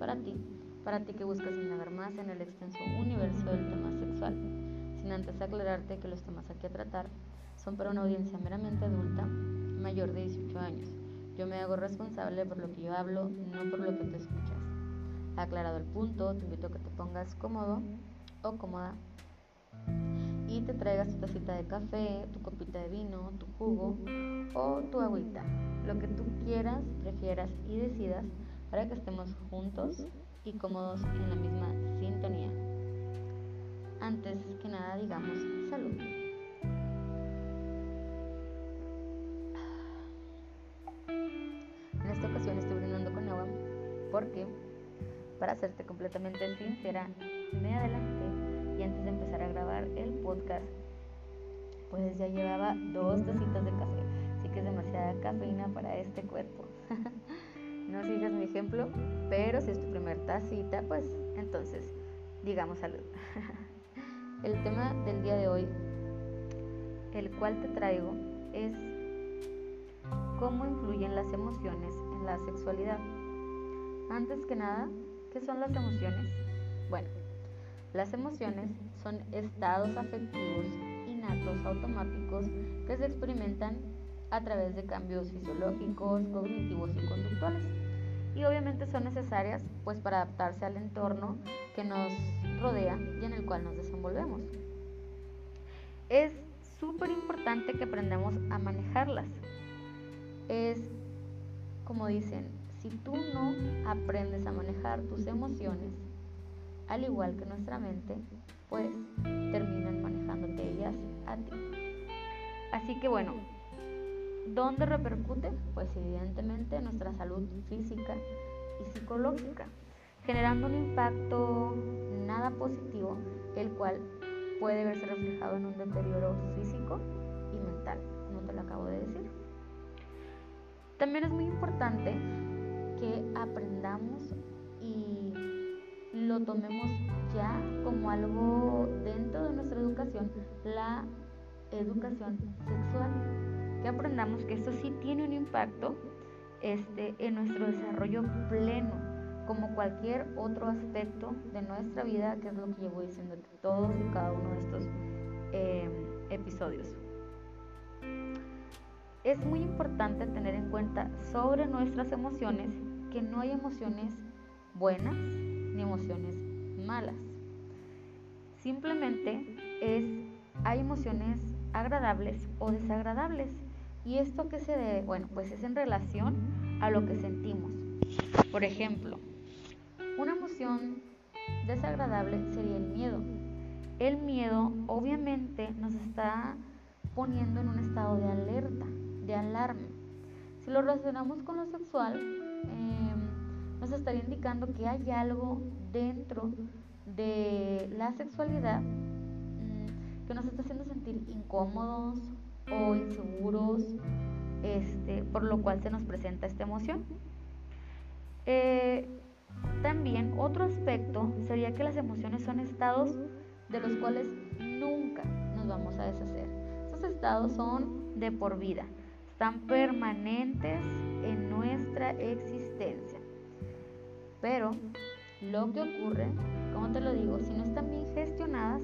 para ti, para ti que buscas indagar más en el extenso universo del tema sexual, sin antes aclararte que los temas aquí a tratar son para una audiencia meramente adulta, mayor de 18 años. Yo me hago responsable por lo que yo hablo, no por lo que tú escuchas. Aclarado el punto, te invito a que te pongas cómodo o cómoda y te traigas tu tacita de café, tu copita de vino, tu jugo o tu agüita, lo que tú quieras, prefieras y decidas para que estemos juntos y cómodos en la misma sintonía. Antes que nada digamos salud. En esta ocasión estoy brindando con agua porque, para serte completamente sincera, me adelanté y antes de empezar a grabar el podcast, pues ya llevaba dos tacitas de café. Así que es demasiada cafeína para este cuerpo. no sigas mi ejemplo, pero si es tu primer tacita, pues entonces digamos salud. el tema del día de hoy, el cual te traigo, es cómo influyen las emociones en la sexualidad. Antes que nada, ¿qué son las emociones? Bueno, las emociones son estados afectivos innatos automáticos que se experimentan a través de cambios fisiológicos, cognitivos y conductuales. Y obviamente son necesarias pues para adaptarse al entorno que nos rodea y en el cual nos desenvolvemos. Es súper importante que aprendamos a manejarlas. Es como dicen, si tú no aprendes a manejar tus emociones, al igual que nuestra mente, pues terminan manejándote ellas a ti. Así que bueno, ¿dónde repercute? Pues evidentemente en nuestra salud física y psicológica, generando un impacto nada positivo, el cual puede verse reflejado en un deterioro físico y mental, como te lo acabo de decir. También es muy importante que aprendamos y lo tomemos ya como algo dentro de nuestra educación, la educación sexual. Aprendamos que esto sí tiene un impacto este, en nuestro desarrollo pleno, como cualquier otro aspecto de nuestra vida, que es lo que llevo diciendo todos y cada uno de estos eh, episodios. Es muy importante tener en cuenta sobre nuestras emociones que no hay emociones buenas ni emociones malas. Simplemente es hay emociones agradables o desagradables. ¿Y esto qué se debe? Bueno, pues es en relación a lo que sentimos. Por ejemplo, una emoción desagradable sería el miedo. El miedo obviamente nos está poniendo en un estado de alerta de alarma. Si lo relacionamos con lo sexual, em, nos estaría indicando que hay algo dentro de la sexualidad mm, que nos está haciendo sentir incómodos o inseguros, este, por lo cual se nos presenta esta emoción. Eh, también otro aspecto sería que las emociones son estados de los cuales nunca nos vamos a deshacer. Estos estados son de por vida están permanentes en nuestra existencia. Pero lo que ocurre, como te lo digo, si no están bien gestionadas,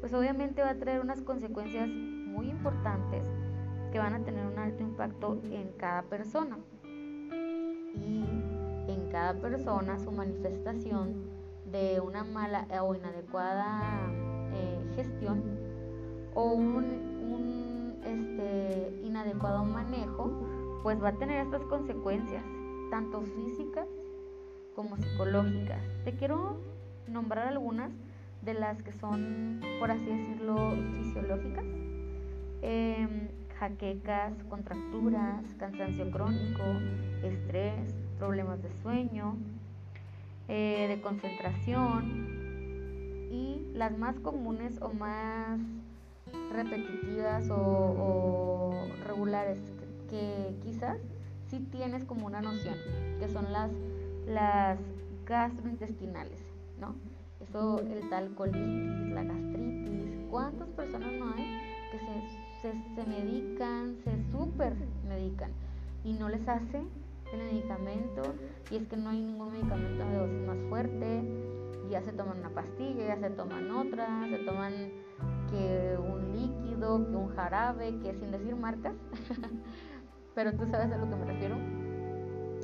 pues obviamente va a traer unas consecuencias muy importantes que van a tener un alto impacto en cada persona. Y en cada persona su manifestación de una mala o inadecuada eh, gestión o un este, inadecuado manejo, pues va a tener estas consecuencias, tanto físicas como psicológicas. Te quiero nombrar algunas de las que son, por así decirlo, fisiológicas. Em, jaquecas, contracturas, cansancio crónico, estrés, problemas de sueño, eh, de concentración y las más comunes o más repetitivas o, regulares que, quizás sí tienes como una noción, que son las, las gastrointestinales, ¿no? Eso, el tal colitis, la gastritis, ¿cuántas personas no hay que se, se, se medican, se super medican. Y no les hace el medicamento y es que no hay ningún medicamento de dosis más fuerte, ya se toman una pastilla, ya se toman otra, se toman que un líquido, que un jarabe, que sin decir marcas, pero tú sabes a lo que me refiero.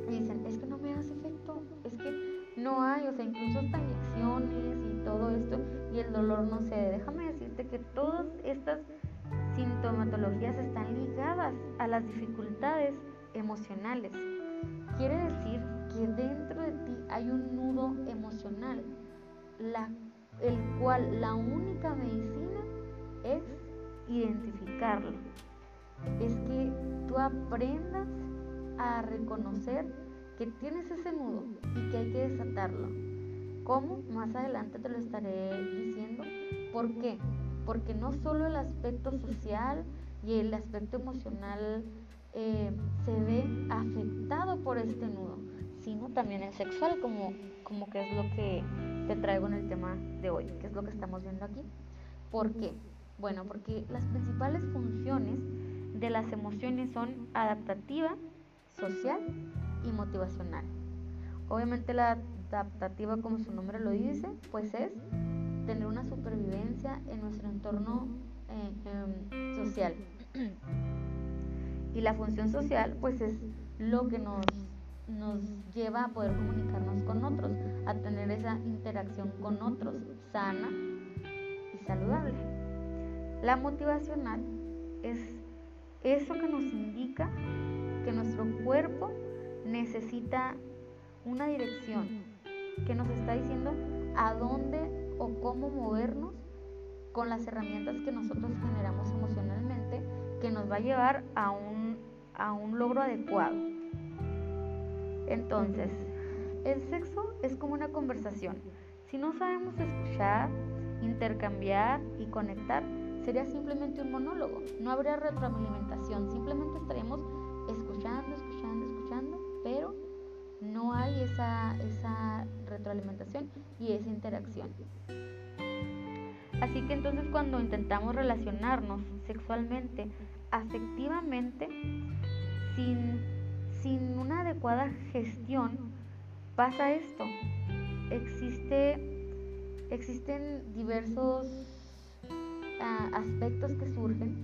Y dicen, es que no me hace efecto, es que no hay, o sea, incluso hasta inyecciones y todo esto, y el dolor no se Déjame decirte que todas estas sintomatologías están ligadas a las dificultades emocionales. Quiere decir que dentro de ti hay un nudo emocional, el cual la única medicina es identificarlo. Es que tú aprendas a reconocer que tienes ese nudo y que hay que desatarlo. ¿Cómo? Más adelante te lo estaré diciendo. ¿Por qué? Porque no solo el aspecto social y el aspecto emocional eh, se ve afectado por este nudo, sino también el sexual, como, como que es lo que te traigo en el tema de hoy, que es lo que estamos viendo aquí. ¿Por qué? Bueno, porque las principales funciones de las emociones son adaptativa, social y motivacional. Obviamente la adaptativa, como su nombre lo dice, pues es tener una supervivencia en nuestro entorno eh, em, social. y la función social, pues es lo que nos, nos lleva a poder comunicarnos con otros, a tener esa interacción con otros sana y saludable. La motivacional es eso que nos indica que nuestro cuerpo necesita una dirección, que nos está diciendo a dónde o cómo movernos con las herramientas que nosotros generamos emocionalmente, que nos va a llevar a un, a un logro adecuado. Entonces, el sexo es como una conversación. Si no sabemos escuchar, intercambiar y conectar, sería simplemente un monólogo. No habría retroalimentación, simplemente estaríamos escuchando, escuchando, escuchando, pero no hay esa, esa retroalimentación y esa interacción. Así que entonces cuando intentamos relacionarnos sexualmente, afectivamente, sin, sin una adecuada gestión, pasa esto. Existe, existen diversos ah, aspectos que surgen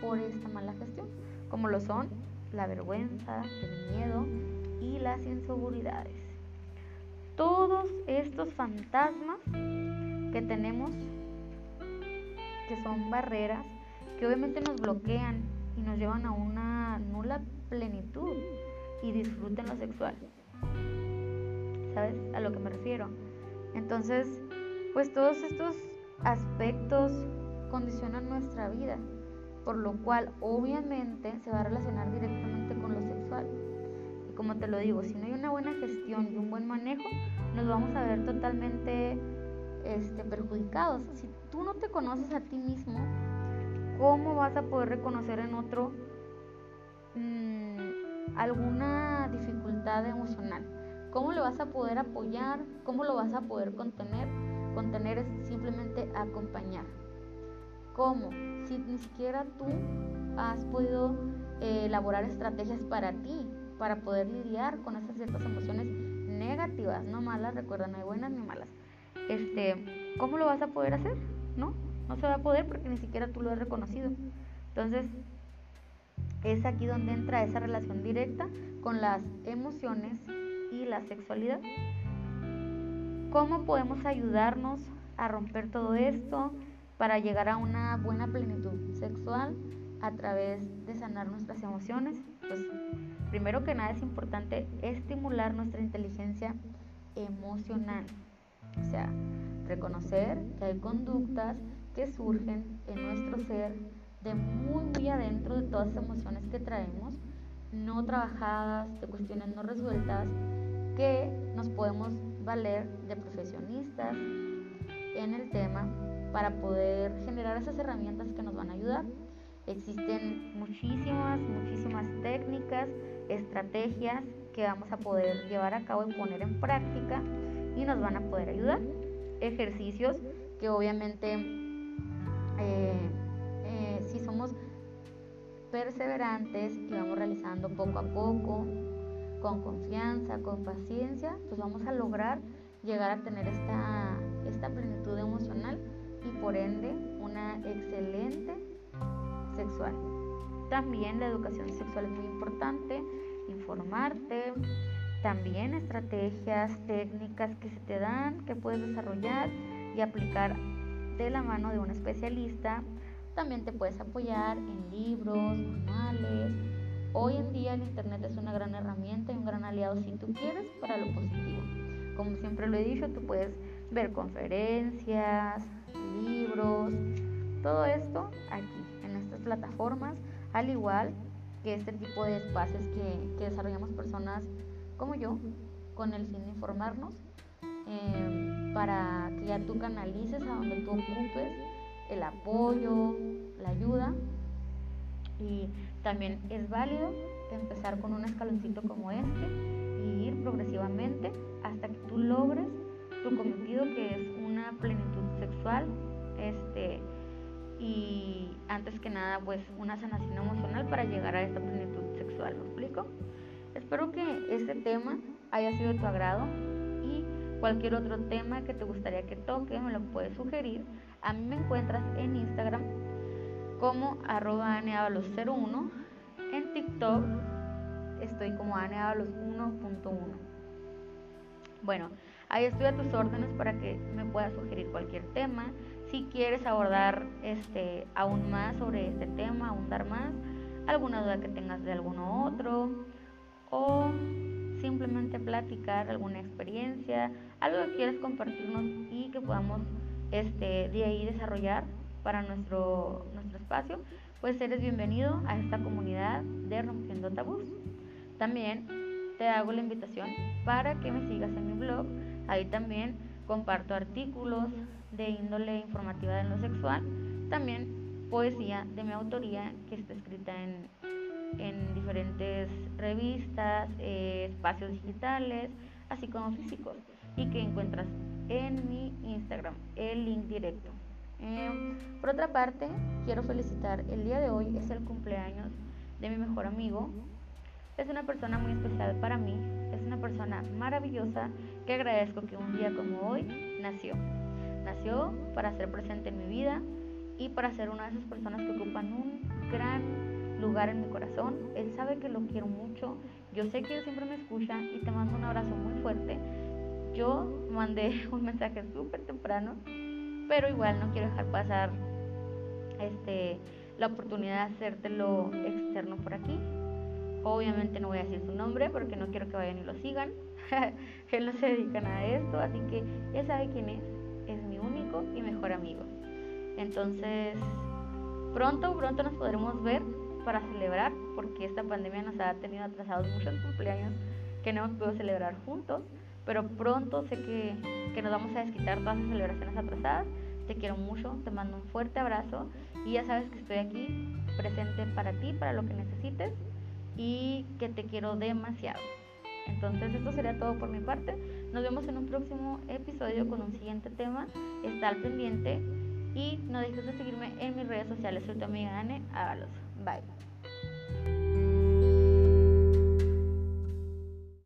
por esta mala gestión, como lo son la vergüenza, el miedo y las inseguridades. Todos estos fantasmas que tenemos, que son barreras, que obviamente nos bloquean y nos llevan a una nula plenitud y disfruten lo sexual. ¿Sabes a lo que me refiero? Entonces, pues todos estos aspectos condicionan nuestra vida por lo cual obviamente se va a relacionar directamente con lo sexual. Y como te lo digo, si no hay una buena gestión y un buen manejo, nos vamos a ver totalmente este, perjudicados. Si tú no te conoces a ti mismo, ¿cómo vas a poder reconocer en otro mm, alguna dificultad emocional? ¿Cómo lo vas a poder apoyar? ¿Cómo lo vas a poder contener? Contener es simplemente acompañar. ¿Cómo? Si ni siquiera tú has podido eh, elaborar estrategias para ti, para poder lidiar con esas ciertas emociones negativas, no malas, recuerda, no hay buenas ni malas. Este, ¿cómo lo vas a poder hacer? ¿No? No se va a poder porque ni siquiera tú lo has reconocido. Entonces, es aquí donde entra esa relación directa con las emociones y la sexualidad. ¿Cómo podemos ayudarnos a romper todo esto? para llegar a una buena plenitud sexual a través de sanar nuestras emociones. Pues primero que nada es importante estimular nuestra inteligencia emocional. O sea, reconocer que hay conductas que surgen en nuestro ser de muy, muy adentro de todas las emociones que traemos, no trabajadas, de cuestiones no resueltas, que nos podemos valer de profesionistas en el tema para poder generar esas herramientas que nos van a ayudar. Existen muchísimas, muchísimas técnicas, estrategias que vamos a poder llevar a cabo y poner en práctica y nos van a poder ayudar. Ejercicios que obviamente eh, eh, si somos perseverantes y vamos realizando poco a poco, con confianza, con paciencia, pues vamos a lograr llegar a tener esta, esta plenitud emocional y por ende una excelente sexual. También la educación sexual es muy importante, informarte, también estrategias, técnicas que se te dan, que puedes desarrollar y aplicar de la mano de un especialista. También te puedes apoyar en libros, manuales. Hoy en día el Internet es una gran herramienta y un gran aliado si tú quieres para lo positivo. Como siempre lo he dicho, tú puedes ver conferencias, libros, todo esto aquí, en estas plataformas, al igual que este tipo de espacios que, que desarrollamos personas como yo, con el fin de informarnos, em, para que ya tú canalices a donde tú ocupes el apoyo, la ayuda. Y también es válido empezar con un escaloncito como este y ir progresivamente hasta que tú logres tu cometido que es una plenitud sexual este y antes que nada pues una sanación emocional para llegar a esta plenitud sexual ¿me explico? Espero que este tema haya sido de tu agrado y cualquier otro tema que te gustaría que toque me lo puedes sugerir. A mí me encuentras en Instagram como arroba 01 En TikTok estoy como aneavalos1.1. Bueno, ahí estoy a tus órdenes para que me puedas sugerir cualquier tema. Si quieres abordar este aún más sobre este tema, ahondar más, alguna duda que tengas de alguno otro o simplemente platicar alguna experiencia, algo que quieras compartirnos y que podamos este, de ahí desarrollar para nuestro, nuestro espacio, pues eres bienvenido a esta comunidad de Rompiendo Tabús. También te hago la invitación para que me sigas en mi blog. Ahí también comparto artículos de índole informativa de lo sexual, también poesía de mi autoría que está escrita en, en diferentes revistas, eh, espacios digitales, así como físicos, y que encuentras en mi Instagram, el link directo. Em, por otra parte, quiero felicitar, el día de hoy es el cumpleaños de mi mejor amigo. Es una persona muy especial para mí, es una persona maravillosa que agradezco que un día como hoy nació. Nació para ser presente en mi vida y para ser una de esas personas que ocupan un gran lugar en mi corazón. Él sabe que lo quiero mucho. Yo sé que él siempre me escucha y te mando un abrazo muy fuerte. Yo mandé un mensaje súper temprano, pero igual no quiero dejar pasar este, la oportunidad de hacértelo externo por aquí. Obviamente no voy a decir su nombre porque no quiero que vayan y lo sigan. él no se dedica a nada de esto, así que él sabe quién es. Es mi único y mejor amigo. Entonces, pronto, pronto nos podremos ver para celebrar, porque esta pandemia nos ha tenido atrasados muchos cumpleaños que no hemos podido celebrar juntos, pero pronto sé que, que nos vamos a desquitar todas las celebraciones atrasadas. Te quiero mucho, te mando un fuerte abrazo y ya sabes que estoy aquí presente para ti, para lo que necesites y que te quiero demasiado. Entonces esto sería todo por mi parte. Nos vemos en un próximo episodio con un siguiente tema. Está al pendiente y no dejes de seguirme en mis redes sociales. Soy tu amiga Anne. Hágalos. Bye.